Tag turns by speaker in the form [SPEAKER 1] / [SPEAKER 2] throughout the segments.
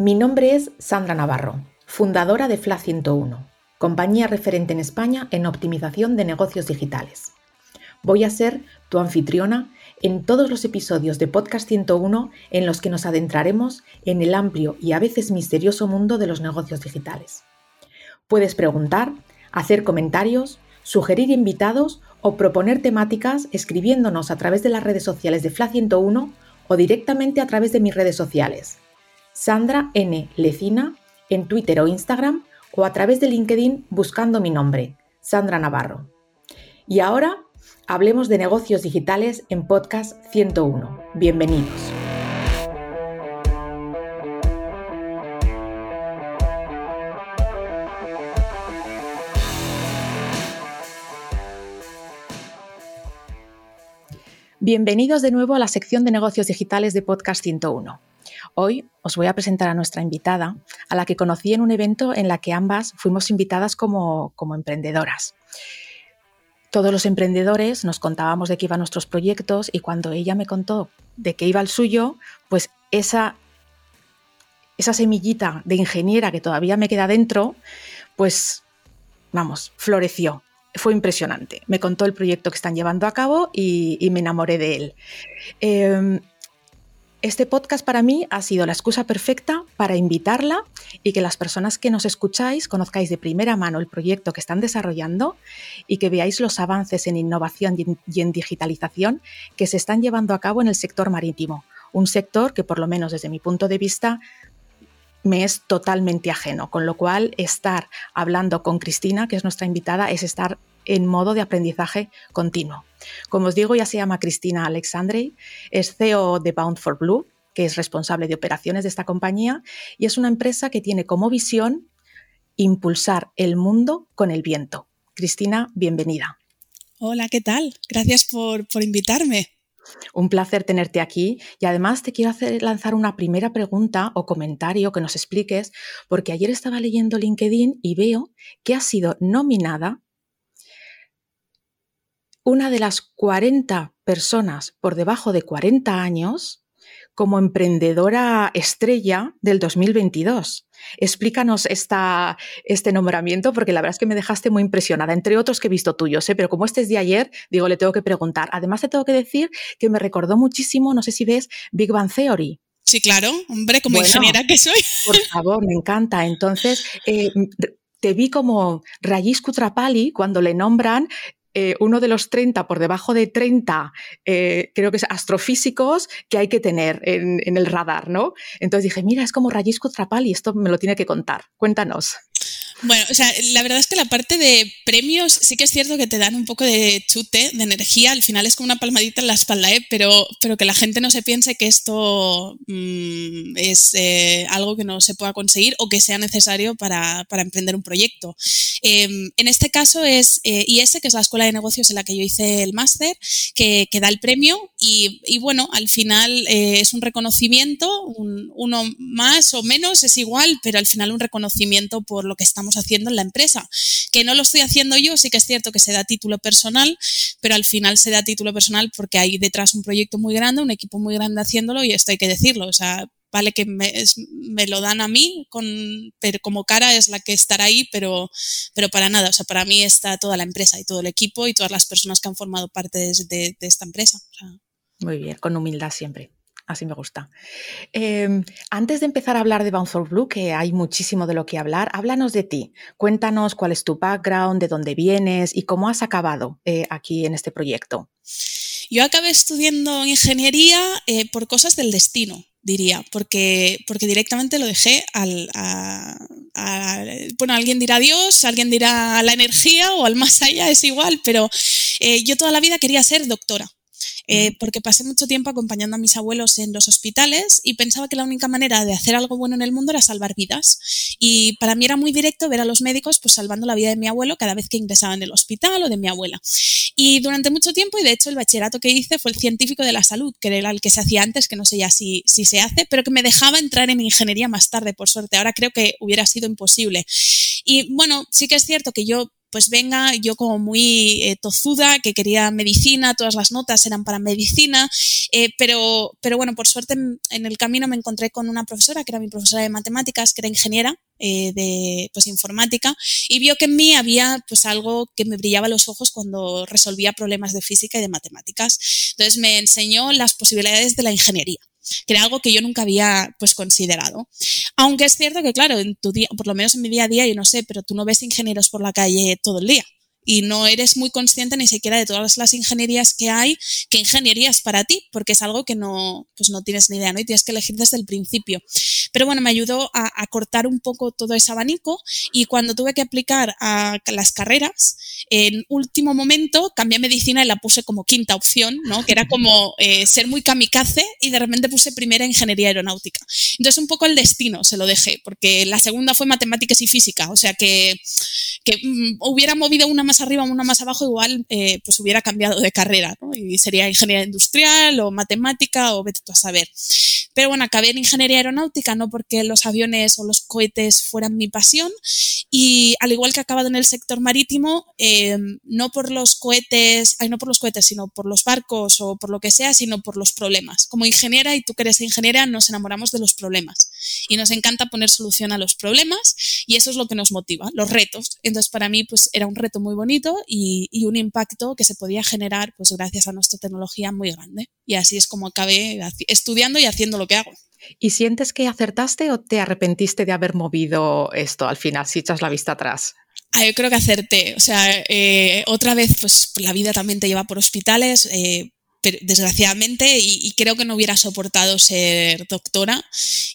[SPEAKER 1] mi nombre es Sandra Navarro fundadora de FLA 101, compañía referente en España en optimización de negocios digitales. Voy a ser tu anfitriona en todos los episodios de Podcast 101 en los que nos adentraremos en el amplio y a veces misterioso mundo de los negocios digitales. Puedes preguntar, hacer comentarios, sugerir invitados o proponer temáticas escribiéndonos a través de las redes sociales de FLA 101 o directamente a través de mis redes sociales. Sandra N. Lecina en Twitter o Instagram o a través de LinkedIn buscando mi nombre, Sandra Navarro. Y ahora hablemos de negocios digitales en Podcast 101. Bienvenidos. Bienvenidos de nuevo a la sección de negocios digitales de Podcast 101. Hoy os voy a presentar a nuestra invitada, a la que conocí en un evento en la que ambas fuimos invitadas como, emprendedoras. Todos los emprendedores nos contábamos de qué iban nuestros proyectos y cuando ella me contó de qué iba el suyo, pues esa, esa semillita de ingeniera que todavía me queda dentro, pues vamos, floreció fue impresionante. Me contó el proyecto que están llevando a cabo y, me enamoré de él. Em, este podcast para mí ha sido la excusa perfecta para invitarla y que las personas que nos escucháis conozcáis de primera mano el proyecto que están desarrollando y que veáis los avances en innovación y en digitalización que se están llevando a cabo en el sector marítimo, un sector que por lo menos desde mi punto de vista me es totalmente ajeno, con lo cual estar hablando con Cristina, que es nuestra invitada, es estar en modo de aprendizaje continuo. Como os digo, ya se llama Cristina Alexandrey, es CEO de Bound for Blue, que es responsable de operaciones de esta compañía, y es una empresa que tiene como visión impulsar el mundo con el viento. Cristina, bienvenida.
[SPEAKER 2] Hola, ¿qué tal? Gracias por, invitarme.
[SPEAKER 1] Un placer tenerte aquí y además te quiero hacer, lanzar una primera pregunta o comentario que nos expliques, porque ayer estaba leyendo LinkedIn y veo que has sido nominada una de las 40 personas por debajo de 40 años como emprendedora estrella del 2022. Explícanos esta, este nombramiento porque la verdad es que me dejaste muy impresionada, entre otros que he visto tuyos, ¿eh? pero como este es de ayer, digo, le tengo que preguntar. Además, te tengo que decir que me recordó muchísimo, no sé si ves, Big Bang Theory.
[SPEAKER 2] Sí, claro, hombre, como ingeniera que soy.
[SPEAKER 1] Por favor, me encanta. Entonces, eh, te vi como Rajiv Kutrapali cuando le nombran eh, uno de los 30 por debajo de 30, eh, creo que es astrofísicos que hay que tener en, el radar, ¿no? Entonces dije, mira, es como Rayisco Trapali, esto me lo tiene que contar. Cuéntanos.
[SPEAKER 2] Bueno, o sea, la verdad es que la parte de premios sí que es cierto que te dan un poco de chute, de energía. Al final es como una palmadita en la espalda, ¿eh? pero, pero que la gente no se piense que esto mm, es eh, algo que no se pueda conseguir o que sea necesario para, para emprender un proyecto. Em, en este caso es eh, IS, que es la escuela de negocios en la que yo hice el máster, que, que, da el premio y, y bueno, al final eh, es un reconocimiento, uno más o menos es igual, pero al final un reconocimiento por lo que estamos haciendo en la empresa. Que no lo estoy haciendo yo, sí que es cierto que se da título personal, pero al final se da título personal porque hay detrás un proyecto muy grande, un equipo muy grande haciéndolo y esto hay que decirlo. O sea, vale que me, lo dan a mí, con, pero como cara es la que estará ahí, pero, pero para nada. O sea, para mí está toda la empresa y todo el equipo y todas las personas que han formado parte de, esta empresa.
[SPEAKER 1] Muy bien, con humildad siempre. Así me gusta. Em, antes de empezar a hablar de Bound for Blue, que hay muchísimo de lo que hablar, háblanos de ti. Cuéntanos cuál es tu background, de dónde vienes y cómo has acabado eh, aquí en este proyecto.
[SPEAKER 2] Yo acabé estudiando ingeniería eh, por cosas del destino, diría, porque, porque directamente lo dejé al, a, bueno, alguien dirá Dios, alguien dirá la energía o al más allá, es igual, pero eh, yo toda la vida quería ser doctora. Eh, porque pasé mucho tiempo acompañando a mis abuelos en los hospitales y pensaba que la única manera de hacer algo bueno en el mundo era salvar vidas. Y para mí era muy directo ver a los médicos pues salvando la vida de mi abuelo cada vez que ingresaba en el hospital o de mi abuela. Y durante mucho tiempo, y de hecho el bachillerato que hice fue el científico de la salud, que era el que se hacía antes, que no sé ya si, si se hace, pero que me dejaba entrar en ingeniería más tarde, por suerte. Ahora creo que hubiera sido imposible. Y bueno, sí que es cierto que yo pues venga, yo como muy eh, tozuda, que quería medicina, todas las notas eran para medicina, eh, pero, pero bueno, por suerte en, el camino me encontré con una profesora, que era mi profesora de matemáticas, que era ingeniera eh, de pues, informática, y vio que en mí había pues algo que me brillaba los ojos cuando resolvía problemas de física y de matemáticas. Entonces me enseñó las posibilidades de la ingeniería que era algo que yo nunca había pues considerado. Aunque es cierto que, claro, en tu día, por lo menos en mi día a día, yo no sé, pero tú no ves ingenieros por la calle todo el día y no eres muy consciente ni siquiera de todas las ingenierías que hay, qué ingeniería es para ti, porque es algo que no, pues no tienes ni idea, ¿no? Y tienes que elegir desde el principio. Pero bueno, me ayudó a, cortar un poco todo ese abanico y cuando tuve que aplicar a las carreras, en último momento cambié medicina y la puse como quinta opción, ¿no? Que era como eh, ser muy kamikaze y de repente puse primera ingeniería aeronáutica. Entonces un poco el destino se lo dejé, porque la segunda fue matemáticas y física, o sea que, que mm, hubiera movido una más arriba o una más abajo, igual eh, pues hubiera cambiado de carrera. Y sería ingeniería industrial o matemática o vete tú a saber. Pero bueno, acabé en ingeniería aeronáutica, no porque los aviones o los cohetes fueran mi pasión. Y al igual que he acabado en el sector marítimo, eh, no por los cohetes, ay, no por los cohetes, sino por los barcos o por lo que sea, sino por los problemas. Como ingeniera, y tú que eres ingeniera, nos enamoramos de los problemas. Y nos encanta poner solución a los problemas y eso es lo que nos motiva, los retos. Entonces, para mí, pues era un reto muy bonito y, y un impacto que se podía generar, pues gracias a nuestra tecnología muy grande. Y así es como acabé estudiando y haciendo lo que hago.
[SPEAKER 1] ¿Y sientes que acertaste o te arrepentiste de haber movido esto al final, si echas la vista atrás?
[SPEAKER 2] Ah, yo creo que acerté. O sea, eh, otra vez, pues la vida también te lleva por hospitales. Eh, desgraciadamente, y, creo que no hubiera soportado ser doctora.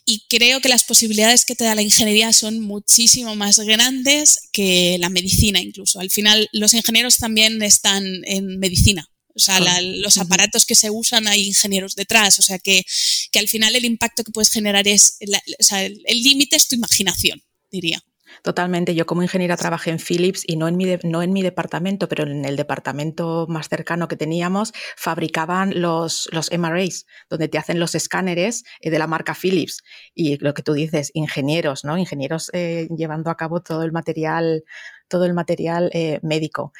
[SPEAKER 2] Y creo que las posibilidades que te da la ingeniería son muchísimo más grandes que la medicina incluso. Al final, los ingenieros también están en medicina. O sea, los aparatos que se usan hay ingenieros detrás. O sea, que, que al final el impacto que puedes generar es, o sea, el límite es tu imaginación, diría.
[SPEAKER 1] Totalmente. Yo como ingeniera trabajé en Philips y no en, mi no en mi departamento, pero en el departamento más cercano que teníamos, fabricaban los, los MRAs, donde te hacen los escáneres eh, de la marca Philips. Y lo que tú dices, ingenieros, ¿no? Ingenieros eh, llevando a cabo todo el material todo el material eh, médico.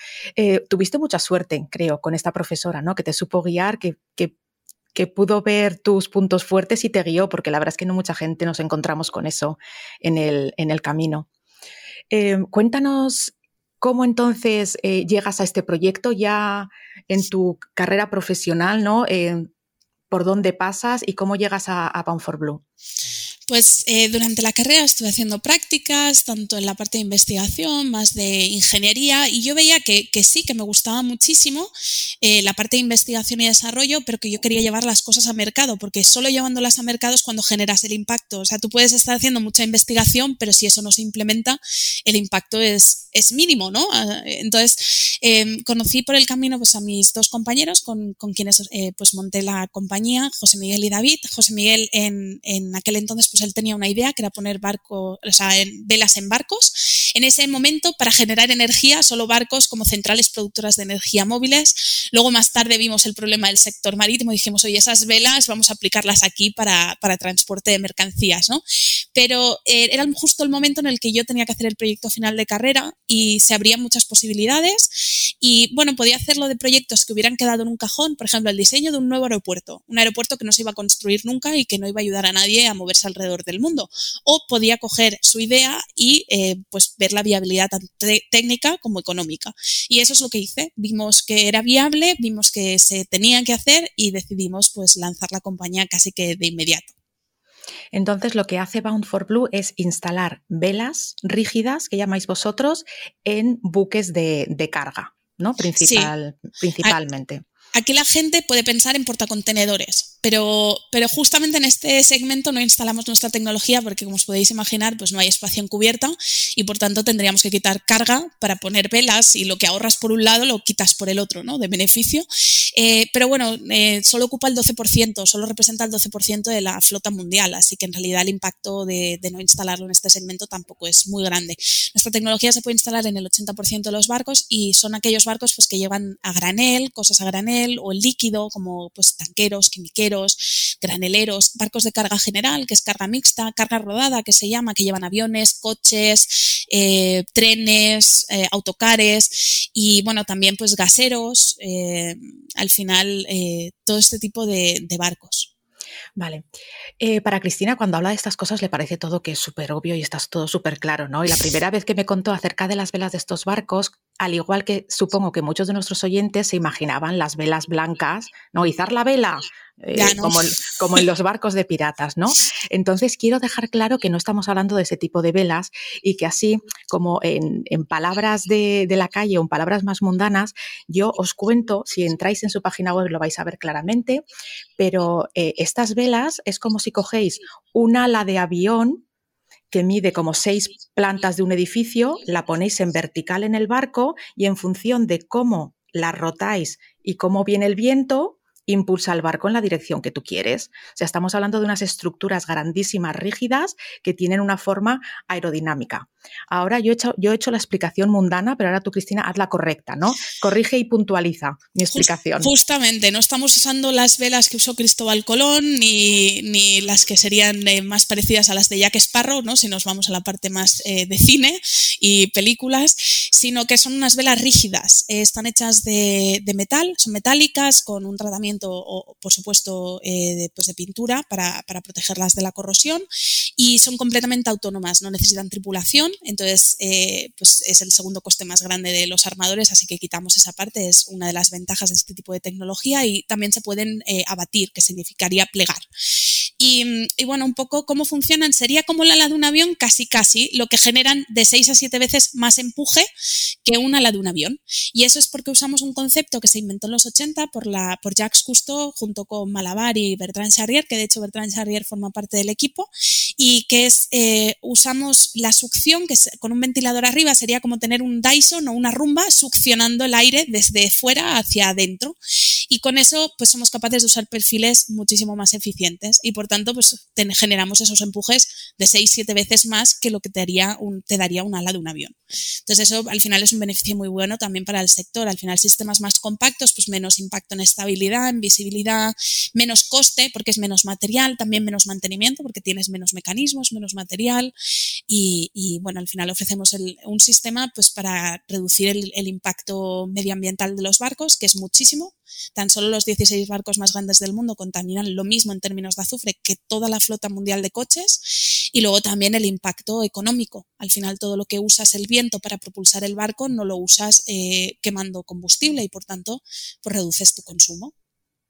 [SPEAKER 1] tuviste mucha suerte, creo, con esta profesora, ¿no? Que te supo guiar, que, que que pudo ver tus puntos fuertes y te guió, porque la verdad es que no mucha gente nos encontramos con eso en el, en el camino. Em, cuéntanos cómo entonces eh, llegas a este proyecto ya en tu carrera profesional, ¿no? Por dónde pasas y cómo llegas a, a Bound for Blue.
[SPEAKER 2] Pues eh, durante la carrera estuve haciendo prácticas, tanto en la parte de investigación, más de ingeniería, y yo veía que, sí, que me gustaba muchísimo eh, la parte de investigación y desarrollo, pero que yo quería llevar las cosas a mercado, porque solo llevándolas a mercado es cuando generas el impacto. O sea, tú puedes estar haciendo mucha investigación, pero si eso no se implementa, el impacto es, es mínimo, ¿no? Ah, entonces, em, conocí por el camino pues, a mis dos compañeros con, con quienes eh, pues, monté la compañía, José Miguel y David. José Miguel en, en aquel entonces pues él tenía una idea que era poner barcos, o sea, velas en barcos. En ese momento, para generar energía, solo barcos como centrales productoras de energía móviles. Luego, más tarde, vimos el problema del sector marítimo y dijimos, oye, esas velas vamos a aplicarlas aquí para, para transporte de mercancías, ¿no? Pero eh, era justo el momento en el que yo tenía que hacer el proyecto final de carrera y se abrían muchas posibilidades. Y bueno, podía hacerlo de proyectos que hubieran quedado en un cajón, por ejemplo, el diseño de un nuevo aeropuerto, un aeropuerto que no se iba a construir nunca y que no iba a ayudar a nadie a moverse alrededor del mundo. O podía coger su idea y eh, pues ver la viabilidad tanto técnica como económica. Y eso es lo que hice. Vimos que era viable, vimos que se tenía que hacer y decidimos pues lanzar la compañía casi que de inmediato.
[SPEAKER 1] Entonces, lo que hace Bound for Blue es instalar velas rígidas, que llamáis vosotros, en buques de, carga, ¿no? Principal, Principalmente.
[SPEAKER 2] Aquí la gente puede pensar en portacontenedores, pero, pero justamente en este segmento no instalamos nuestra tecnología porque, como os podéis imaginar, pues no hay espacio en cubierta y por tanto tendríamos que quitar carga para poner velas y lo que ahorras por un lado lo quitas por el otro, ¿no? De beneficio. Eh, pero bueno, eh, solo ocupa el 12%, solo representa el 12% de la flota mundial, así que en realidad el impacto de, no instalarlo en este segmento tampoco es muy grande. Nuestra tecnología se puede instalar en el 80% de los barcos y son aquellos barcos pues, que llevan a granel, cosas a granel o el líquido como pues, tanqueros, quimiqueros, graneleros, barcos de carga general, que es carga mixta, carga rodada, que se llama, que llevan aviones, coches, eh, trenes, eh, autocares y bueno, también pues gaseros, eh, al final todo este tipo de barcos.
[SPEAKER 1] Vale. Para Cristina, cuando habla de estas cosas, le parece todo que es súper obvio y está todo súper claro, ¿no? Y la primera vez que me contó acerca de las velas de estos barcos, al igual que supongo que muchos de nuestros oyentes se imaginaban las velas blancas, ¿no? Izar la vela, eh, como, como, en los barcos de piratas, ¿no? Entonces quiero dejar claro que no estamos hablando de ese tipo de velas y que así como en, palabras de, la calle o en palabras más mundanas, yo os cuento, si entráis en su página web lo vais a ver claramente, pero eh, estas velas es como si cogéis un ala de avión que mide como seis plantas de un edificio, la ponéis en vertical en el barco y en función de cómo la rotáis y cómo viene el viento, impulsa el barco en la dirección que tú quieres. O sea, estamos hablando de unas estructuras grandísimas, rígidas, que tienen una forma aerodinámica. Ahora yo he hecho, yo he hecho la explicación mundana, pero ahora tú, Cristina, haz la correcta, ¿no? Corrige y puntualiza mi explicación.
[SPEAKER 2] Justamente, no estamos usando las velas que usó Cristóbal Colón ni, ni las que serían eh, más parecidas a las de Jack Sparrow, ¿no? Si nos vamos a la parte más eh, de cine y películas, sino que son unas velas rígidas. Eh, están hechas de, de metal, son metálicas con un tratamiento o, por supuesto, eh, de, pues de, pintura para, para, protegerlas de la corrosión y son completamente autónomas, no necesitan tripulación, entonces eh, pues es el segundo coste más grande de los armadores, así que quitamos esa parte, es una de las ventajas de este tipo de tecnología y también se pueden eh, abatir, que significaría plegar. Y, bueno, un poco cómo funcionan, sería como la ala de un avión, casi casi, lo que generan de 6 a 7 veces más empuje que una ala de un avión. Y eso es porque usamos un concepto que se inventó en los 80 por, la, por Jacques Cousteau junto con Malabar y Bertrand Charrier, que de hecho Bertrand Charrier forma parte del equipo, y que es, eh, usamos la succión, que con un ventilador arriba sería como tener un Dyson o una rumba succionando el aire desde fuera hacia adentro. Y con eso pues somos capaces de usar perfiles muchísimo más eficientes y por tanto pues generamos esos empujes de 6-7 veces más que lo que te, haría un, te daría un ala de un avión. Entonces eso al final es un beneficio muy bueno también para el sector. Al final sistemas más compactos pues menos impacto en estabilidad, en visibilidad, menos coste porque es menos material, también menos mantenimiento porque tienes menos mecanismos, menos material y, bueno, al final ofrecemos un sistema pues para reducir el, el impacto medioambiental de los barcos que es muchísimo Tan solo los 16 barcos más grandes del mundo contaminan lo mismo en términos de azufre que toda la flota mundial de coches y luego también el impacto económico. Al final todo lo que usas el viento para propulsar el barco no lo usas eh, quemando combustible y por tanto pues reduces tu consumo.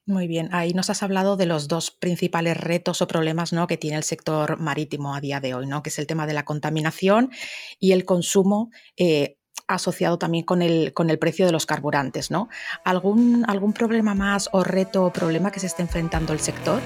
[SPEAKER 1] Muy bien, ahí nos has hablado de los dos principales retos o problemas ¿no? que tiene el sector marítimo a día de hoy, ¿no? que es el tema de la contaminación y el consumo eh, asociado también con el, con el precio de los carburantes, ¿no? ¿Algún, ¿Algún problema más o reto o problema que se esté enfrentando el sector?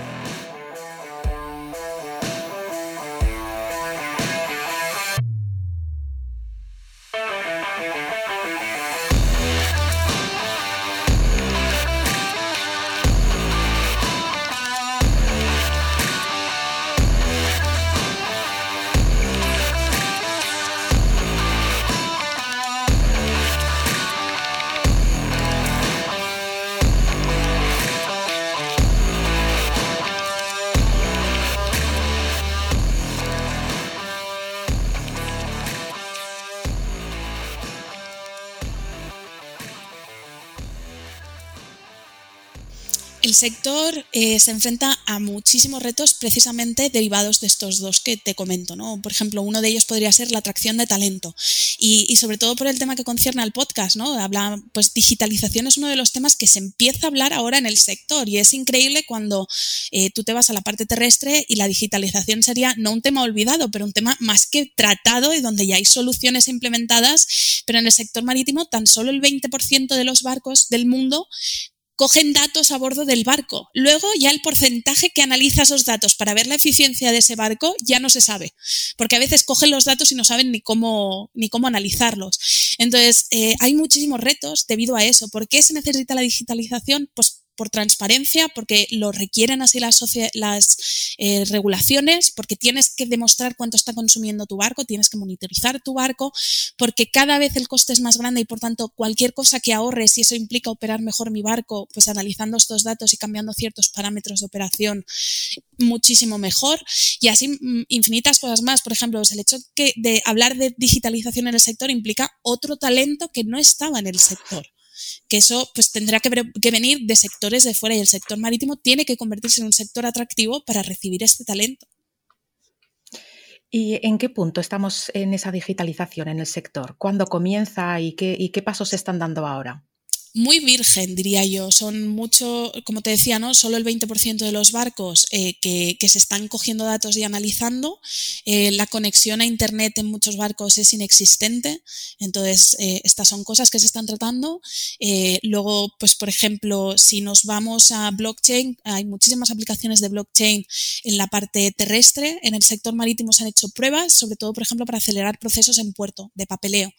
[SPEAKER 2] El sector eh, se enfrenta a muchísimos retos precisamente derivados de estos dos que te comento. ¿no? Por ejemplo, uno de ellos podría ser la atracción de talento y, sobre todo por el tema que concierne al podcast. ¿no? Habla, pues digitalización es uno de los temas que se empieza a hablar ahora en el sector y es increíble cuando eh, tú te vas a la parte terrestre y la digitalización sería no un tema olvidado, pero un tema más que tratado y donde ya hay soluciones implementadas, pero en el sector marítimo tan solo el 20% de los barcos del mundo cogen datos a bordo del barco. Luego ya el porcentaje que analiza esos datos para ver la eficiencia de ese barco ya no se sabe, porque a veces cogen los datos y no saben ni cómo, ni cómo analizarlos. Entonces, eh, hay muchísimos retos debido a eso. ¿Por qué se necesita la digitalización? Pues por transparencia, porque lo requieren así las, las eh, regulaciones, porque tienes que demostrar cuánto está consumiendo tu barco, tienes que monitorizar tu barco, porque cada vez el coste es más grande y por tanto cualquier cosa que ahorres, y eso implica operar mejor mi barco, pues analizando estos datos y cambiando ciertos parámetros de operación, muchísimo mejor. Y así mm, infinitas cosas más. Por ejemplo, pues el hecho que de hablar de digitalización en el sector implica otro talento que no estaba en el sector que eso pues tendrá que, venir de sectores de fuera y el sector marítimo tiene que convertirse en un sector atractivo para recibir este talento.
[SPEAKER 1] ¿Y en qué punto estamos en esa digitalización en el sector? ¿Cuándo comienza y qué, y qué pasos se están dando ahora?
[SPEAKER 2] Muy virgen, diría yo. Son mucho, como te decía, ¿no? Solo el 20% de los barcos eh, que, se están cogiendo datos y analizando. Eh, la conexión a Internet en muchos barcos es inexistente. Entonces, eh, estas son cosas que se están tratando. luego, pues, por ejemplo, si nos vamos a blockchain, hay muchísimas aplicaciones de blockchain en la parte terrestre. En el sector marítimo se han hecho pruebas, sobre todo, por ejemplo, para acelerar procesos en puerto de papeleo.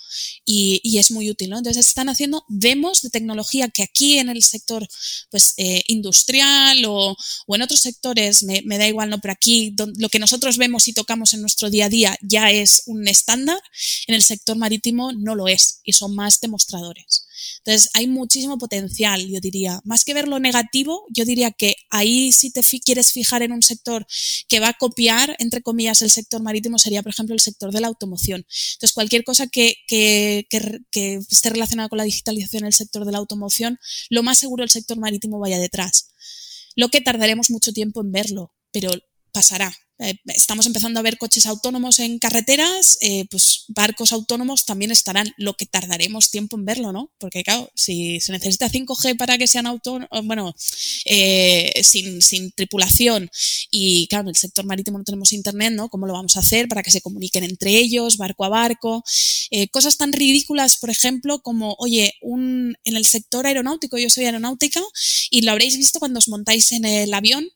[SPEAKER 2] Y, y es muy útil, ¿no? Entonces, se están haciendo demos de tecnología que aquí en el sector pues, eh, industrial o, en otros sectores, me, da igual, no, pero aquí lo que nosotros vemos y tocamos en nuestro día a día ya es un estándar, en el sector marítimo no lo es y son más demostradores. Entonces, hay muchísimo potencial, yo diría. Más que ver lo negativo, yo diría que ahí si te quieres fijar en un sector que va a copiar, entre comillas, el sector marítimo, sería, por ejemplo, el sector de la automoción. Entonces, cualquier cosa que, que, que, esté relacionada con la digitalización en el sector de la automoción, lo más seguro el sector marítimo vaya detrás. Lo que tardaremos mucho tiempo en verlo, pero pasará. Eh, estamos empezando a ver coches autónomos en carreteras, eh, pues barcos autónomos también estarán, lo que tardaremos tiempo en verlo, ¿no? Porque claro, si se necesita 5G para que sean autónomos, bueno, eh, sin, sin, tripulación y claro, en el sector marítimo no tenemos internet, ¿no? ¿Cómo lo vamos a hacer para que se comuniquen entre ellos, barco a barco? cosas tan ridículas, por ejemplo, como, oye, un, en el sector aeronáutico, yo soy aeronáutica y lo habréis visto cuando os montáis en el avión,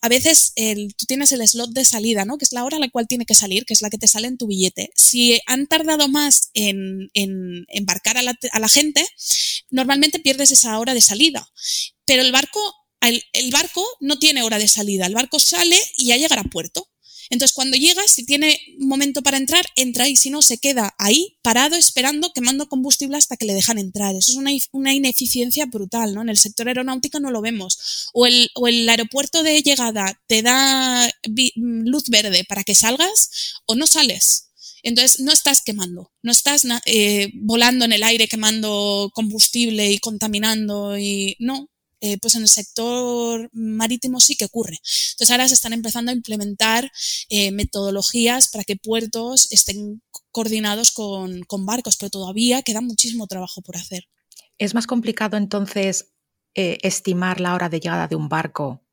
[SPEAKER 2] a veces tú tienes el slot de salida, ¿no? Que es la hora a la cual tiene que salir, que es la que te sale en tu billete. Si han tardado más en, embarcar a la, gente, normalmente pierdes esa hora de salida. Pero el barco, el, el barco no tiene hora de salida. El barco sale y ya llegará a puerto. Entonces, cuando llega, si tiene momento para entrar, entra y si no, se queda ahí parado esperando, quemando combustible hasta que le dejan entrar. Eso es una, ineficiencia brutal, ¿no? En el sector aeronáutico no lo vemos. O el, o el aeropuerto de llegada te da luz verde para que salgas o no sales. Entonces no estás quemando, no estás eh, volando en el aire quemando combustible y contaminando y no, eh, pues en el sector marítimo sí que ocurre. Entonces ahora se están empezando a implementar eh, metodologías para que puertos estén coordinados con, con, barcos, pero todavía queda muchísimo trabajo por hacer.
[SPEAKER 1] ¿Es más complicado entonces eh, estimar la hora de llegada de un barco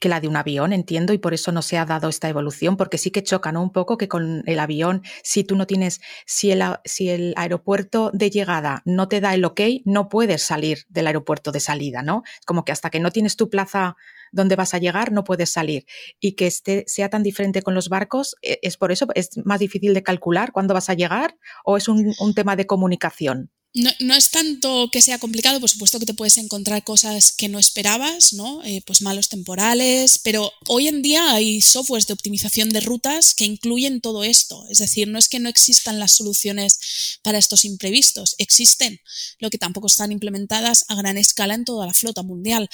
[SPEAKER 1] que la de un avión, entiendo, y por eso no se ha dado esta evolución, porque sí que chocan un poco que con el avión, si tú no tienes, si el, si el aeropuerto de llegada no te da el ok, no puedes salir del aeropuerto de salida, ¿no? Como que hasta que no tienes tu plaza donde vas a llegar, no puedes salir. Y que este sea tan diferente con los barcos, ¿e, ¿es por eso? ¿Es más difícil de calcular cuándo vas a llegar o es un tema de comunicación?
[SPEAKER 2] No, es tanto que sea complicado, por supuesto que te puedes encontrar cosas que no esperabas, ¿no? Eh, pues malos temporales, pero hoy en día hay softwares de optimización de rutas que incluyen todo esto. Es decir, no es que no existan las soluciones para estos imprevistos, existen, lo que tampoco están implementadas a gran escala en toda la flota mundial.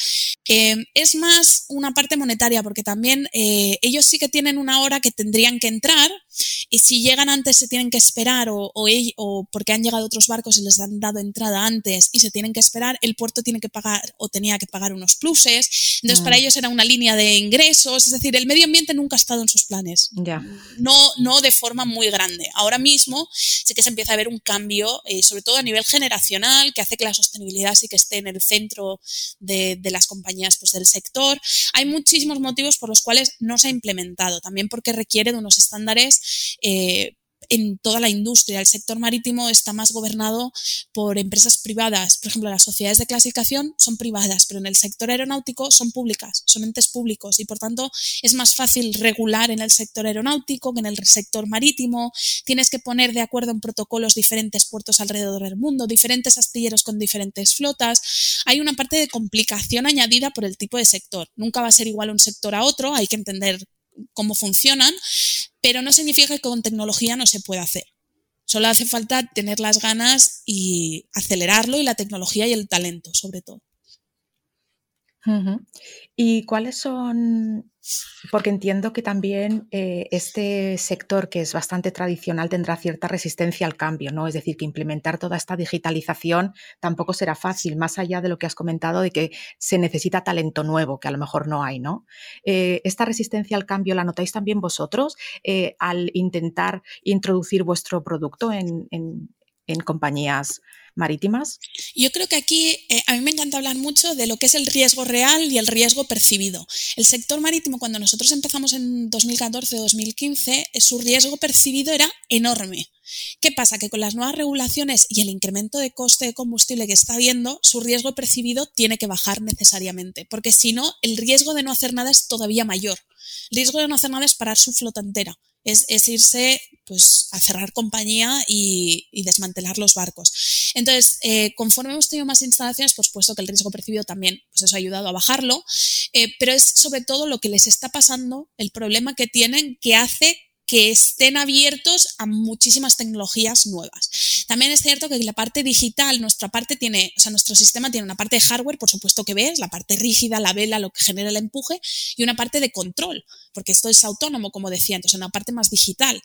[SPEAKER 2] Eh, es más una parte monetaria, porque también eh, ellos sí que tienen una hora que tendrían que entrar, y si llegan antes se tienen que esperar o, o, porque han llegado otros barcos y les han dado entrada antes y se tienen que esperar, el puerto tiene que pagar o tenía que pagar unos pluses. Entonces, para mm. ellos era una línea de ingresos. Es decir, el medio ambiente nunca ha estado en sus planes. No, no de forma muy grande. Ahora mismo sí que se empieza a ver un cambio, eh, sobre todo a nivel generacional, que hace que la sostenibilidad sí que esté en el centro de, las compañías pues, del sector. Hay muchísimos motivos por los cuales no se ha implementado. También porque requiere de unos estándares eh, en toda la industria. El sector marítimo está más gobernado por empresas privadas. Por ejemplo, las sociedades de clasificación son privadas, pero en el sector aeronáutico son públicas, son entes públicos y por tanto es más fácil regular en el sector aeronáutico que en el sector marítimo. Tienes que poner de acuerdo en protocolos diferentes puertos alrededor del mundo, diferentes astilleros con diferentes flotas. Hay una parte de complicación añadida por el tipo de sector. Nunca va a ser igual un sector a otro, hay que entender cómo funcionan, pero no significa que con tecnología no se pueda hacer. Solo hace falta tener las ganas y acelerarlo y la tecnología y el talento, sobre todo.
[SPEAKER 1] ¿Y cuáles son porque entiendo que también eh, este sector, que es bastante tradicional, tendrá cierta resistencia al cambio, ¿no? Es decir, que implementar toda esta digitalización tampoco será fácil, más allá de lo que has comentado de que se necesita talento nuevo, que a lo mejor no hay, ¿no? Eh, ¿Esta resistencia al cambio la notáis también vosotros eh, al intentar introducir vuestro producto en, en compañías marítimas?
[SPEAKER 2] Yo creo que aquí eh, a mí me encanta hablar mucho de lo que es el riesgo real y el riesgo percibido. El sector marítimo, cuando nosotros empezamos en 2014-2015, eh, su riesgo percibido era enorme. ¿Qué pasa? Que con las nuevas regulaciones y el incremento de coste de combustible que está habiendo, su riesgo percibido tiene que bajar necesariamente, porque si no, el riesgo de no hacer nada es todavía mayor. El riesgo de no hacer nada es parar su flota entera es, irse pues, a cerrar compañía y, desmantelar los barcos. Entonces, eh, conforme hemos tenido más instalaciones, por supuesto que el riesgo percibido también pues ha ayudado a bajarlo, eh, pero es sobre todo lo que les está pasando, el problema que tienen que hace que estén abiertos a muchísimas tecnologías nuevas. También es cierto que la parte digital, nuestra parte tiene, o sea, nuestro sistema tiene una parte de hardware, por supuesto que ves, la parte rígida, la vela, lo que genera el empuje, y una parte de control, porque esto es autónomo, como decía, entonces una parte más digital.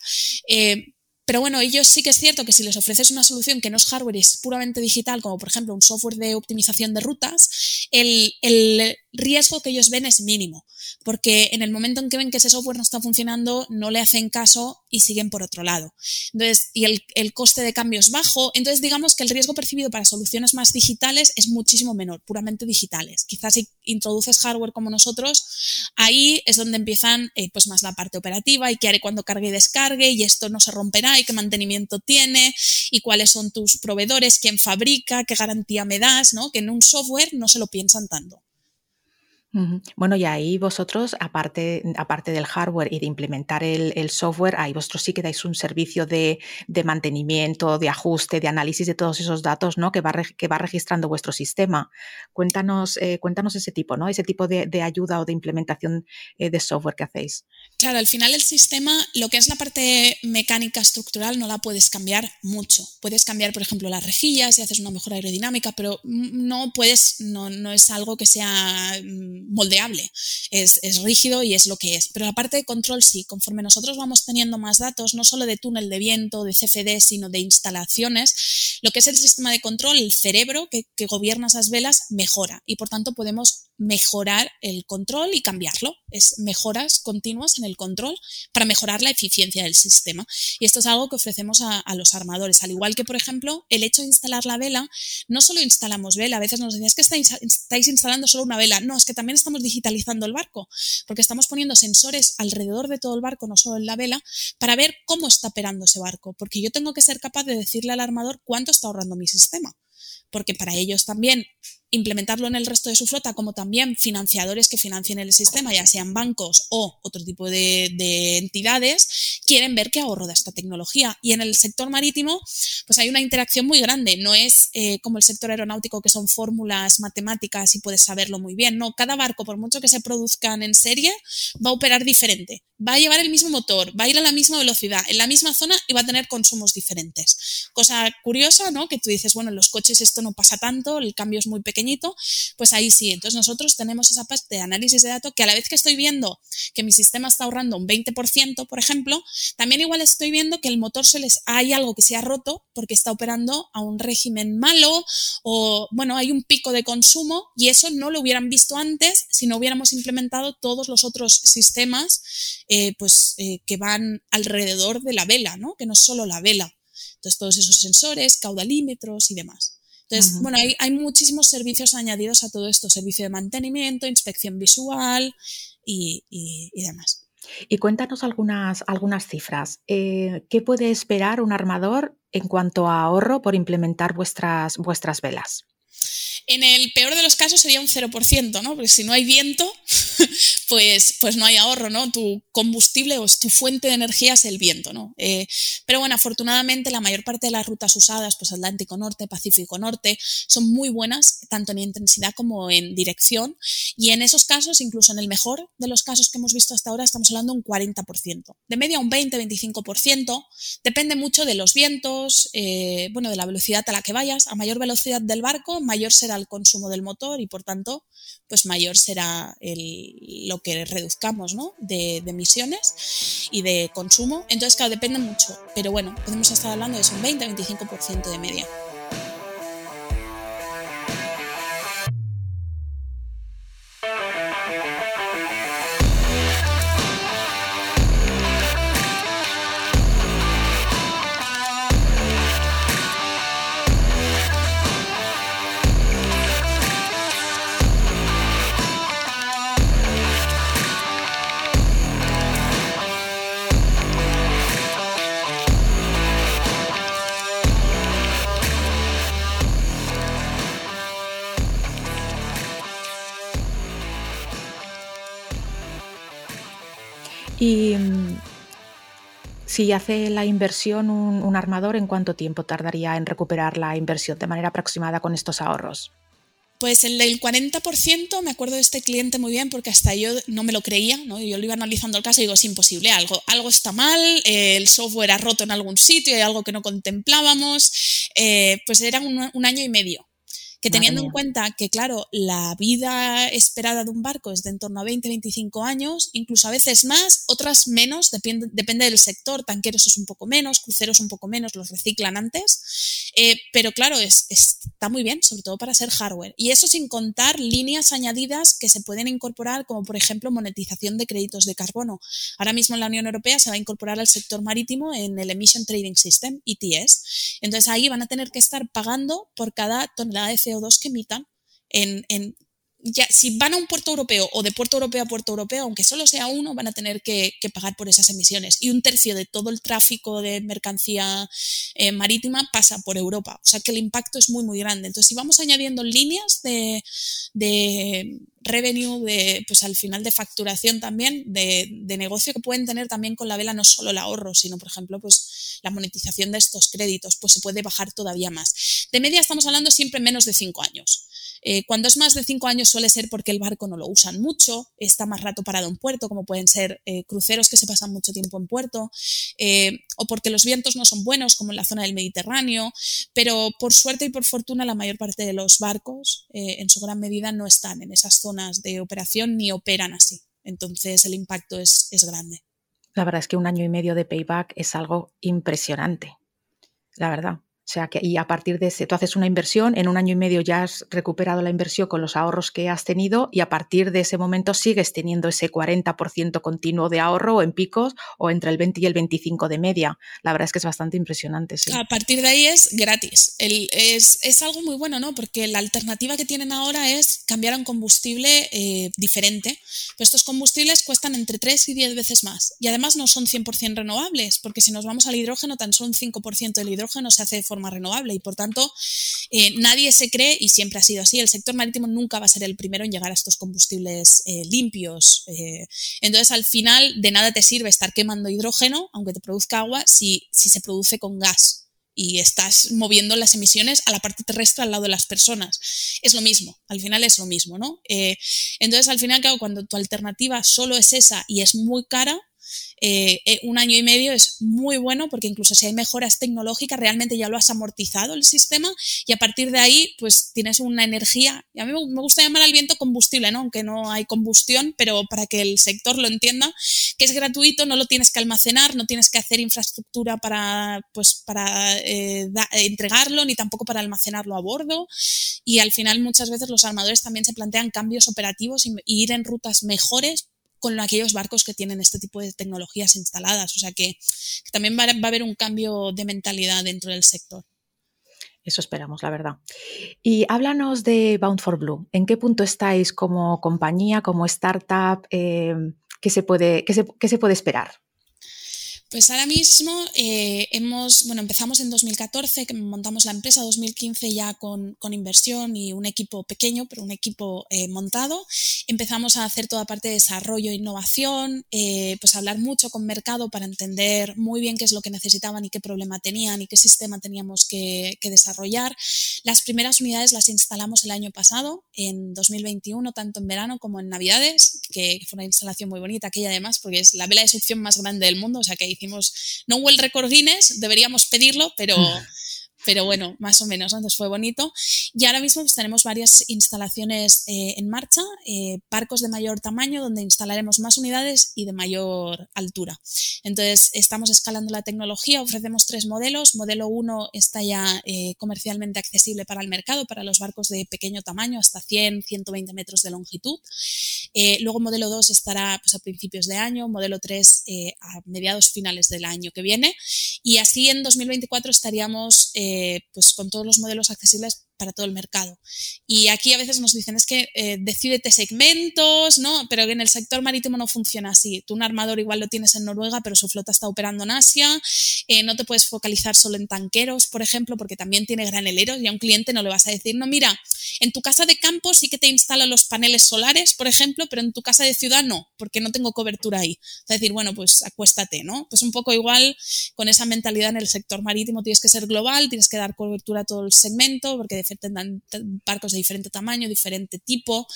[SPEAKER 2] Eh, pero bueno, ellos sí que es cierto que si les ofreces una solución que no es hardware y es puramente digital, como por ejemplo un software de optimización de rutas, el, el, riesgo que ellos ven es mínimo, porque en el momento en que ven que ese software no está funcionando, no le hacen caso y siguen por otro lado. Entonces, y el, coste de cambio es bajo, entonces digamos que el riesgo percibido para soluciones más digitales es muchísimo menor, puramente digitales. Quizás si introduces hardware como nosotros, ahí es donde empiezan eh, pues más la parte operativa y qué haré cuando cargue y descargue y esto no se romperá y qué mantenimiento tiene y cuáles son tus proveedores, quién fabrica, qué garantía me das, ¿no? Que en un software no se lo piensan tanto.
[SPEAKER 1] Bueno, y ahí vosotros, aparte, aparte del hardware y de implementar el, software, ahí vosotros sí que dais un servicio de, mantenimiento, de ajuste, de análisis de todos esos datos, ¿no? Que va, que va registrando vuestro sistema. Cuéntanos, eh, cuéntanos ese tipo, ¿no? Ese tipo de, ayuda o de implementación eh, de software que hacéis.
[SPEAKER 2] Claro, al final el sistema, lo que es la parte mecánica estructural, no la puedes cambiar mucho. Puedes cambiar, por ejemplo, las rejillas y haces una mejora aerodinámica, pero no puedes, no, no es algo que sea mm, moldeable, es, rígido y es lo que es. Pero la parte de control sí, conforme nosotros vamos teniendo más datos, no solo de túnel de viento, de CFD, sino de instalaciones, lo que es el sistema de control, el cerebro que, que gobierna esas velas, mejora y por tanto podemos mejorar el control y cambiarlo. Es mejoras continuas en el control para mejorar la eficiencia del sistema. Y esto es algo que ofrecemos a, los armadores. Al igual que, por ejemplo, el hecho de instalar la vela, no solo instalamos vela, a veces nos decías que estáis, estáis instalando solo una vela. No, es que también estamos digitalizando el barco, porque estamos poniendo sensores alrededor de todo el barco, no solo en la vela, para ver cómo está operando ese barco. Porque yo tengo que ser capaz de decirle al armador cuánto está ahorrando mi sistema porque para ellos también implementarlo en el resto de su flota, como también financiadores que financien el sistema, ya sean bancos o otro tipo de, entidades, quieren ver qué ahorro de esta tecnología. Y en el sector marítimo, pues hay una interacción muy grande. No es eh, como el sector aeronáutico, que son fórmulas matemáticas y puedes saberlo muy bien. No, cada barco, por mucho que se produzcan en serie, va a operar diferente. Va a llevar el mismo motor, va a ir a la misma velocidad, en la misma zona y va a tener consumos diferentes. Cosa curiosa, ¿no? Que tú dices, bueno, en los coches esto no pasa tanto, el cambio es muy pequeño pues ahí sí. Entonces nosotros tenemos esa parte de análisis de datos que a la vez que estoy viendo que mi sistema está ahorrando un 20%, por ejemplo, también igual estoy viendo que el motor se les hay algo que se ha roto porque está operando a un régimen malo o bueno, hay un pico de consumo y eso no lo hubieran visto antes si no hubiéramos implementado todos los otros sistemas eh, pues eh, que van alrededor de la vela, ¿no? Que no es solo la vela. Entonces todos esos sensores, caudalímetros y demás. Entonces, bueno, hay, muchísimos servicios añadidos a todo esto, servicio de mantenimiento, inspección visual y, demás.
[SPEAKER 1] Y cuéntanos algunas, algunas cifras. Eh, ¿Qué puede esperar un armador en cuanto a ahorro por implementar vuestras, vuestras velas?
[SPEAKER 2] En el peor de los casos sería un 0%, ¿no? Porque si no hay viento, pues, pues no hay ahorro, ¿no? Tu combustible o tu fuente de energía es el viento, ¿no? Eh, pero bueno, afortunadamente la mayor parte de las rutas usadas, pues Atlántico Norte, Pacífico Norte, son muy buenas, tanto en intensidad como en dirección. Y en esos casos, incluso en el mejor de los casos que hemos visto hasta ahora, estamos hablando de un 40%. De media un 20-25%. Depende mucho de los vientos, eh, bueno, de la velocidad a la que vayas. A mayor velocidad del barco, mayor será el consumo del motor y por tanto, pues mayor será el, lo que reduzcamos ¿no? de, de, emisiones y de consumo. Entonces, claro, depende mucho, pero bueno, podemos estar hablando de un 20-25% de media.
[SPEAKER 1] Y mm, si hace la inversión un, armador, ¿en cuánto tiempo tardaría en recuperar la inversión de manera aproximada con estos ahorros?
[SPEAKER 2] Pues el del 40% me acuerdo de este cliente muy bien porque hasta yo no me lo creía, ¿no? Yo lo iba analizando el caso y digo, es imposible, algo, algo está mal, el software ha roto en algún sitio, hay algo que no contemplábamos, eh, pues era un año y medio que teniendo en cuenta que, claro, la vida esperada de un barco es de en torno a 20, 25 años, incluso a veces más, otras menos, depende, depende del sector, tanqueros es un poco menos, cruceros un poco menos, los reciclan antes, eh, pero claro, es, está muy bien, sobre todo para ser hardware. Y eso sin contar líneas añadidas que se pueden incorporar, como por ejemplo monetización de créditos de carbono. Ahora mismo en la Unión Europea se va a incorporar al sector marítimo en el Emission Trading System, ETS. Entonces ahí van a tener que estar pagando por cada tonelada de CO2 que emitan en, en ya, si van a un puerto europeo o de puerto europeo a puerto europeo, aunque solo sea uno, van a tener que, pagar por esas emisiones. Y un tercio de todo el tráfico de mercancía eh, marítima pasa por Europa. O sea que el impacto es muy, muy grande. Entonces, si vamos añadiendo líneas de, de revenue, de, pues al final de facturación también, de, de, negocio que pueden tener también con la vela, no solo el ahorro, sino, por ejemplo, pues la monetización de estos créditos, pues se puede bajar todavía más. De media estamos hablando siempre menos de cinco años. Eh, cuando es más de cinco años suele ser porque el barco no lo usan mucho, está más rato parado en puerto, como pueden ser eh, cruceros que se pasan mucho tiempo en puerto, eh, o porque los vientos no son buenos, como en la zona del Mediterráneo, pero por suerte y por fortuna la mayor parte de los barcos en su gran medida no están en esas zonas de operación ni operan así. Entonces el impacto es, es grande.
[SPEAKER 1] La verdad es que un año y medio de payback es algo impresionante, la verdad. O sea que, y a partir de ese, tú haces una inversión, en un año y medio ya has recuperado la inversión con los ahorros que has tenido y a partir de ese momento sigues teniendo ese 40% continuo de ahorro en picos o entre el 20 y el 25 de media. La verdad es que es bastante impresionante.
[SPEAKER 2] A partir de ahí es gratis. es, algo muy bueno, ¿no? Porque la alternativa que tienen ahora es cambiar a un combustible eh, diferente. Pero estos combustibles cuestan entre 3 y 10 veces más. Y además no son 100% renovables, porque si nos vamos al hidrógeno, tan solo un 5% del hidrógeno se hace de forma renovable y por tanto eh, nadie se cree, y siempre ha sido así, el sector marítimo nunca va a ser el primero en llegar a estos combustibles eh, limpios. Eh. entonces al final de nada te sirve estar quemando hidrógeno, aunque te produzca agua, si, si se produce con gas y estás moviendo las emisiones a la parte terrestre al lado de las personas. Es lo mismo, al final es lo mismo, ¿no? entonces, al final, cuando tu alternativa solo es esa y es muy cara, eh, eh, un año y medio es muy bueno porque incluso si hay mejoras tecnológicas, realmente ya lo has amortizado el sistema y a partir de ahí, pues tienes una energía. Y a mí me gusta llamar al viento combustible, ¿no? Aunque no hay combustión, pero para que el sector lo entienda, que es gratuito, no lo tienes que almacenar, no tienes que hacer infraestructura para, pues, para eh, entregarlo, ni tampoco para almacenarlo a bordo. Y al final, muchas veces los armadores también se plantean cambios operativos y ir en rutas mejores con aquellos barcos que tienen este tipo de tecnologías instaladas. O sea que, también va, a haber un cambio de mentalidad dentro del sector.
[SPEAKER 1] Eso esperamos, la verdad. Y háblanos de Bound for Blue. ¿En qué punto estáis como compañía, como startup? Eh, ¿qué se puede, qué se puede esperar?
[SPEAKER 2] Pues ahora mismo eh, hemos, bueno, empezamos en 2014, que montamos la empresa, 2015 ya con, inversión y un equipo pequeño, pero un equipo eh, montado. Empezamos a hacer toda parte de desarrollo e innovación, eh, pues hablar mucho con mercado para entender muy bien qué es lo que necesitaban y qué problema tenían y qué sistema teníamos que, desarrollar. Las primeras unidades las instalamos el año pasado, en 2021, tanto en verano como en Navidades, que, fue una instalación muy bonita, aquella además, porque es la vela de succión más grande del mundo, o sea que hicimos, no hubo el récord deberíamos pedirlo, pero, pero bueno, más o menos, entonces fue bonito. Y ahora mismo pues, tenemos varias instalaciones eh, en marcha, eh, parcos de mayor tamaño donde instalaremos más unidades y de mayor altura. Entonces, estamos escalando la tecnología, ofrecemos tres modelos. Modelo 1 está ya eh, comercialmente accesible para el mercado, para los barcos de pequeño tamaño, hasta 100, 120 metros de longitud. luego modelo 2 estará pues, a principios de año, modelo 3 a mediados finales del año que viene. Y así en 2024 estaríamos eh, pues con todos los modelos accesibles para todo el mercado. Y aquí a veces nos dicen es que eh, decídete segmentos, ¿no? Pero en el sector marítimo no funciona así. Tú un armador igual lo tienes en Noruega, pero su flota está operando en Asia. Eh, no te puedes focalizar solo en tanqueros, por ejemplo, porque también tiene graneleros y a un cliente no le vas a decir, no, mira, en tu casa de campo sí que te instalo los paneles solares, por ejemplo, pero en tu casa de ciudad no, porque no tengo cobertura ahí. Es decir, bueno, pues acuéstate, ¿no? Pues un poco igual con esa mentalidad en el sector marítimo tienes que ser global, tienes que dar cobertura a todo el segmento, porque tendrán barcos de diferente tamaño, diferente tipo.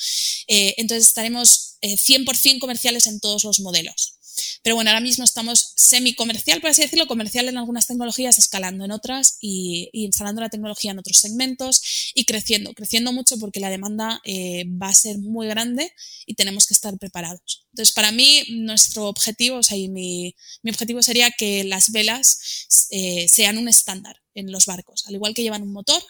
[SPEAKER 2] Eh, entonces estaremos 100% eh, comerciales en todos los modelos. Pero bueno, ahora mismo estamos semi-comercial, por así decirlo, comercial en algunas tecnologías, escalando en otras y, instalando la tecnología en otros segmentos y creciendo, creciendo mucho porque la demanda eh, va a ser muy grande y tenemos que estar preparados. Entonces, para mí, nuestro objetivo, o sea, mi, mi objetivo sería que las velas sean un estándar en los barcos. Al igual que llevan un motor,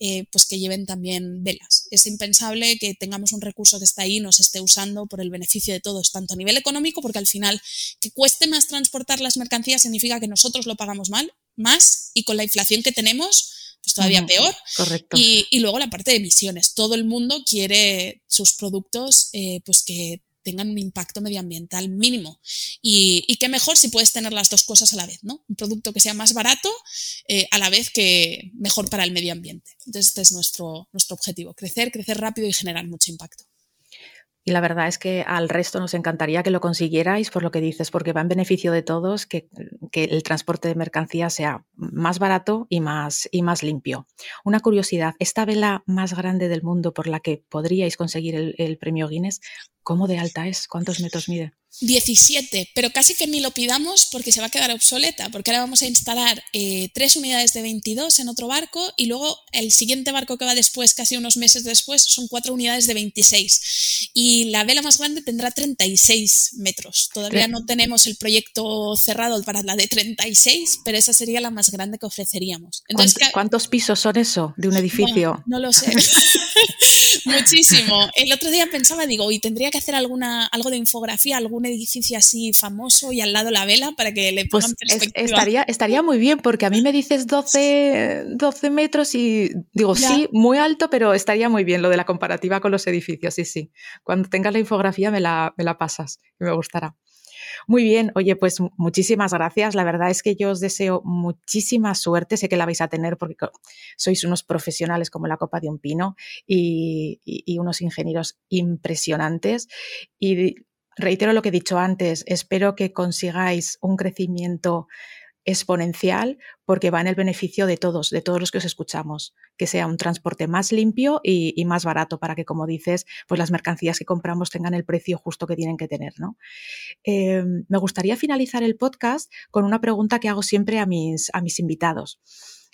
[SPEAKER 2] eh, pues que lleven también velas. Es impensable que tengamos un recurso que está ahí y nos esté usando por el beneficio de todos, tanto a nivel económico, porque al final que cueste más transportar las mercancías significa que nosotros lo pagamos mal, más, y con la inflación que tenemos, pues todavía peor.
[SPEAKER 1] Correcto.
[SPEAKER 2] Y, luego la parte de emisiones. Todo el mundo quiere sus productos eh, pues que tengan un impacto medioambiental mínimo. Y, qué mejor si puedes tener las dos cosas a la vez, ¿no? Un producto que sea más barato eh, a la vez que mejor para el medio ambiente. Entonces, este es nuestro, nuestro objetivo, crecer, crecer rápido y generar mucho impacto.
[SPEAKER 1] Y la verdad es que al resto nos encantaría que lo consiguierais por lo que dices, porque va en beneficio de todos que, el transporte de mercancías sea más barato y más, y más limpio. Una curiosidad, esta vela más grande del mundo por la que podríais conseguir el premio Guinness, ¿cómo de alta es? ¿Cuántos metros mide?
[SPEAKER 2] 17, pero casi que ni lo pidamos porque se va a quedar obsoleta, porque ahora vamos a instalar eh, tres unidades de 22 en otro barco y luego el siguiente barco que va después, casi unos meses después, son cuatro unidades de 26. Y la vela más grande tendrá 36 metros. Todavía no tenemos el proyecto cerrado para la de 36, pero esa sería la más grande que ofreceríamos.
[SPEAKER 1] ¿Cuántos pisos son eso de un edificio?
[SPEAKER 2] no lo sé. Muchísimo. El otro día pensaba, digo, y tendría que hacer alguna, algo de infografía, algún edificio así famoso y al lado la vela para que le pongan pues perspectiva.
[SPEAKER 1] estaría, estaría muy bien, porque a mí me dices 12, 12 metros y digo, sí, muy alto, pero estaría muy bien lo de la comparativa con los edificios, sí, sí. Cuando tengas la infografía me la, me la pasas, me gustará. Muy bien, oye, pues muchísimas gracias. La verdad es que yo os deseo muchísima suerte. Sé que la vais a tener porque sois unos profesionales como la copa de un pino y, unos ingenieros impresionantes. Y reitero lo que he dicho antes, espero que consigáis un crecimiento exponencial porque va en el beneficio de todos, de todos los que os escuchamos, que sea un transporte más limpio y, más barato para que, como dices, pues las mercancías que compramos tengan el precio justo que tienen que tener. ¿no? Eh, me gustaría finalizar el podcast con una pregunta que hago siempre a mis, a mis invitados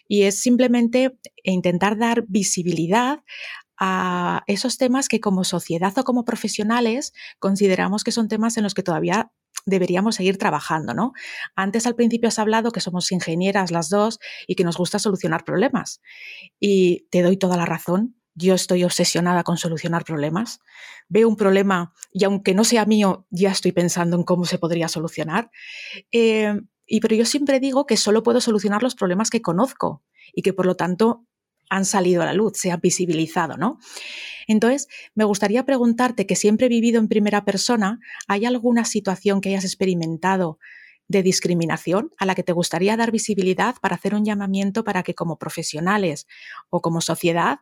[SPEAKER 1] y es simplemente intentar dar visibilidad a esos temas que como sociedad o como profesionales consideramos que son temas en los que todavía deberíamos seguir trabajando, ¿no? Antes al principio has hablado que somos ingenieras las dos y que nos gusta solucionar problemas. Y te doy toda la razón. Yo estoy obsesionada con solucionar problemas. Veo un problema y aunque no sea mío, ya estoy pensando en cómo se podría solucionar. Eh, y pero yo siempre digo que solo puedo solucionar los problemas que conozco y que por lo tanto han salido a la luz, se han visibilizado, ¿no? Entonces, me gustaría preguntarte que siempre he vivido en primera persona, ¿hay alguna situación que hayas experimentado de discriminación a la que te gustaría dar visibilidad para hacer un llamamiento para que como profesionales o como sociedad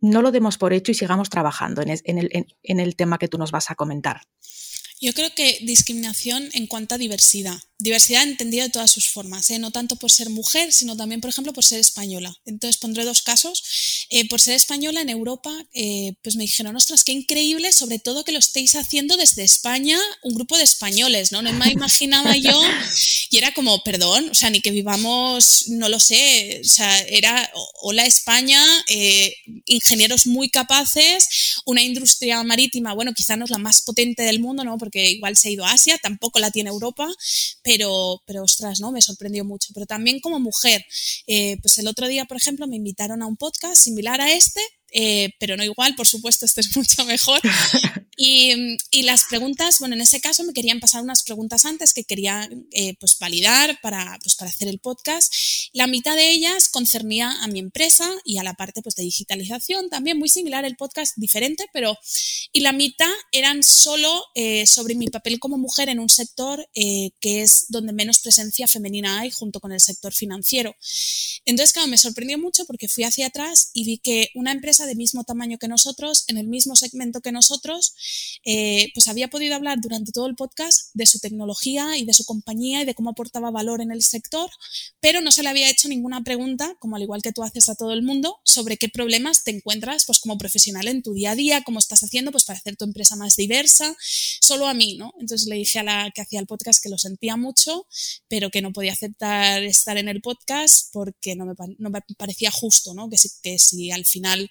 [SPEAKER 1] no lo demos por hecho y sigamos trabajando en el, tema que tú nos vas a comentar?
[SPEAKER 2] Yo creo que discriminación en cuanto a diversidad. Diversidad entendida de todas sus formas, ¿eh? no tanto por ser mujer, sino también, por ejemplo, por ser española. Entonces pondré dos casos. Eh, por ser española en Europa, eh, pues me dijeron, ostras, qué increíble, sobre todo que lo estéis haciendo desde España, un grupo de españoles, ¿no? No me imaginaba yo. Y era como, perdón, o sea, ni que vivamos, no lo sé, o sea, era, hola España, ingenieros muy capaces, una industria marítima, bueno, quizá no es la más potente del mundo, ¿no? Porque igual se ha ido a Asia, tampoco la tiene Europa, pero, pero ostras, ¿no? Me sorprendió mucho. Pero también como mujer, eh, pues el otro día, por ejemplo, me invitaron a un podcast similar a este, eh, pero no igual, por supuesto, este es mucho mejor. Y, y, las preguntas, bueno, en ese caso me querían pasar unas preguntas antes que quería eh, pues validar para, pues para hacer el podcast. La mitad de ellas concernía a mi empresa y a la parte pues de digitalización, también muy similar el podcast, diferente, pero... Y la mitad eran solo eh, sobre mi papel como mujer en un sector que es donde menos presencia femenina hay junto con el sector financiero. Entonces, claro, me sorprendió mucho porque fui hacia atrás y vi que una empresa de mismo tamaño que nosotros, en el mismo segmento que nosotros, eh, pues había podido hablar durante todo el podcast de su tecnología y de su compañía y de cómo aportaba valor en el sector, pero no se le había hecho ninguna pregunta, como al igual que tú haces a todo el mundo, sobre qué problemas te encuentras pues como profesional en tu día a día, cómo estás haciendo pues para hacer tu empresa más diversa, solo a mí, ¿no? Entonces le dije a la que hacía el podcast que lo sentía mucho, pero que no podía aceptar estar en el podcast porque no me, no me parecía justo, ¿no? Que si, que si al final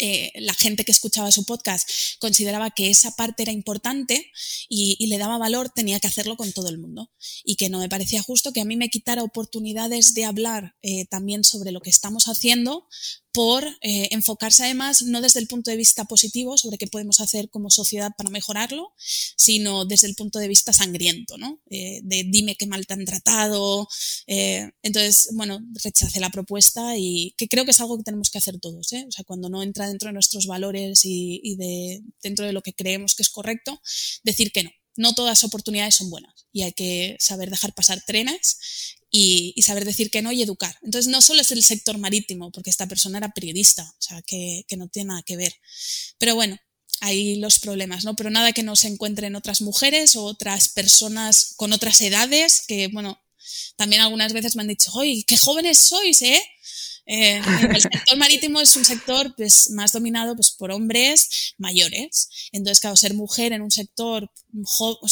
[SPEAKER 2] eh, la gente que escuchaba su podcast consideraba que esa parte era importante y, le daba valor, tenía que hacerlo con todo el mundo. Y que no me parecía justo que a mí me quitara oportunidades de hablar eh, también sobre lo que estamos haciendo por eh, enfocarse además no desde el punto de vista positivo sobre qué podemos hacer como sociedad para mejorarlo, sino desde el punto de vista sangriento, ¿no? De dime qué mal te han tratado. Entonces, bueno, rechacé la propuesta y que creo que es algo que tenemos que hacer todos, O sea, cuando no entra dentro de nuestros valores y, y de, dentro de lo que creemos que es correcto, decir que no. No todas las oportunidades son buenas y hay que saber dejar pasar trenes y, saber decir que no y educar. Entonces, no solo es el sector marítimo, porque esta persona era periodista, o sea, que, no tiene nada que ver. Pero bueno, hay los problemas, ¿no? Pero nada que no se encuentren otras mujeres o otras personas con otras edades, que bueno, también algunas veces me han dicho, ¡ay, qué jóvenes sois, eh! Eh, el sector marítimo es un sector pues, más dominado pues, por hombres mayores. Entonces, claro, ser mujer en un sector,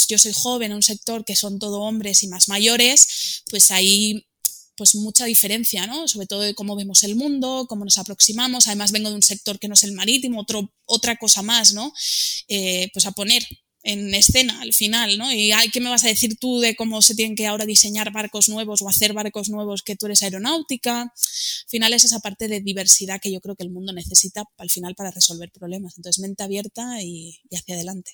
[SPEAKER 2] yo soy joven en un sector que son todo hombres y más mayores, pues hay pues mucha diferencia, ¿no? Sobre todo de cómo vemos el mundo, cómo nos aproximamos. Además, vengo de un sector que no es el marítimo, otro, otra cosa más, ¿no? Eh, pues a poner en escena al final, ¿no? Y ¿qué me vas a decir tú de cómo se tienen que ahora diseñar barcos nuevos o hacer barcos nuevos que tú eres aeronáutica? Al final es esa parte de diversidad que yo creo que el mundo necesita al final para resolver problemas. Entonces, mente abierta y, hacia adelante.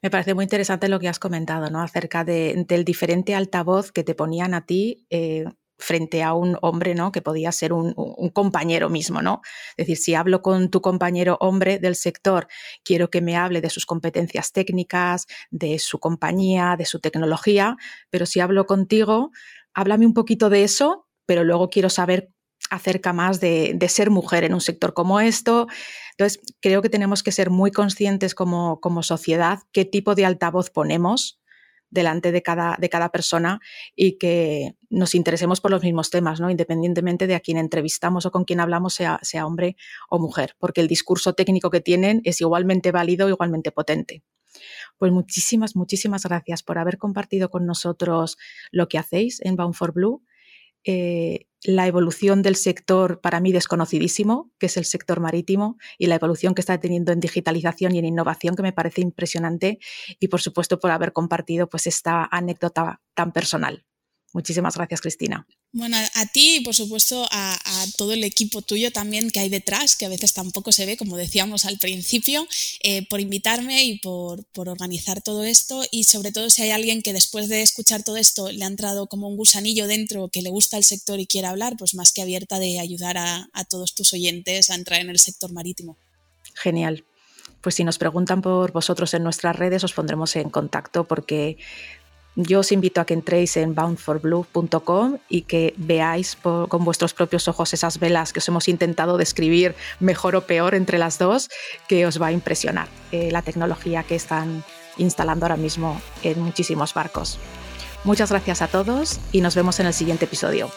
[SPEAKER 1] Me parece muy interesante lo que has comentado, ¿no? Acerca de, del diferente altavoz que te ponían a ti eh, frente a un hombre, ¿no? Que podía ser un, compañero mismo, ¿no? Es decir, si hablo con tu compañero hombre del sector, quiero que me hable de sus competencias técnicas, de su compañía, de su tecnología, pero si hablo contigo, háblame un poquito de eso, pero luego quiero saber acerca más de, de ser mujer en un sector como esto. Entonces, creo que tenemos que ser muy conscientes como, como sociedad qué tipo de altavoz ponemos delante de cada, de cada persona y que nos interesemos por los mismos temas, ¿no? independientemente de a quién entrevistamos o con quién hablamos, sea, sea hombre o mujer, porque el discurso técnico que tienen es igualmente válido, igualmente potente. Pues muchísimas, muchísimas gracias por haber compartido con nosotros lo que hacéis en Bound for Blue eh, la evolución del sector para mí desconocidísimo, que es el sector marítimo, y la evolución que está teniendo en digitalización y en innovación, que me parece impresionante, y por supuesto por haber compartido pues esta anécdota tan personal. Muchísimas gracias, Cristina.
[SPEAKER 2] Bueno, a ti y por supuesto a, todo el equipo tuyo también que hay detrás, que a veces tampoco se ve, como decíamos al principio, eh, por invitarme y por, organizar todo esto. Y sobre todo si hay alguien que después de escuchar todo esto le ha entrado como un gusanillo dentro, que le gusta el sector y quiere hablar, pues más que abierta de ayudar a, a todos tus oyentes a entrar en el sector marítimo.
[SPEAKER 1] Genial. Pues si nos preguntan por vosotros en nuestras redes, os pondremos en contacto porque yo os invito a que entréis en boundforblue.com y que veáis con vuestros propios ojos esas velas que os hemos intentado describir mejor o peor entre las dos, que os va a impresionar eh, la tecnología que están instalando ahora mismo en muchísimos barcos. Muchas gracias a todos y nos vemos en el siguiente episodio.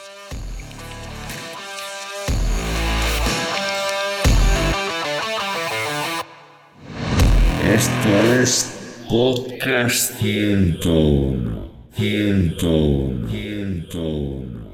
[SPEAKER 3] Esto es Podcast 101. 101. 101.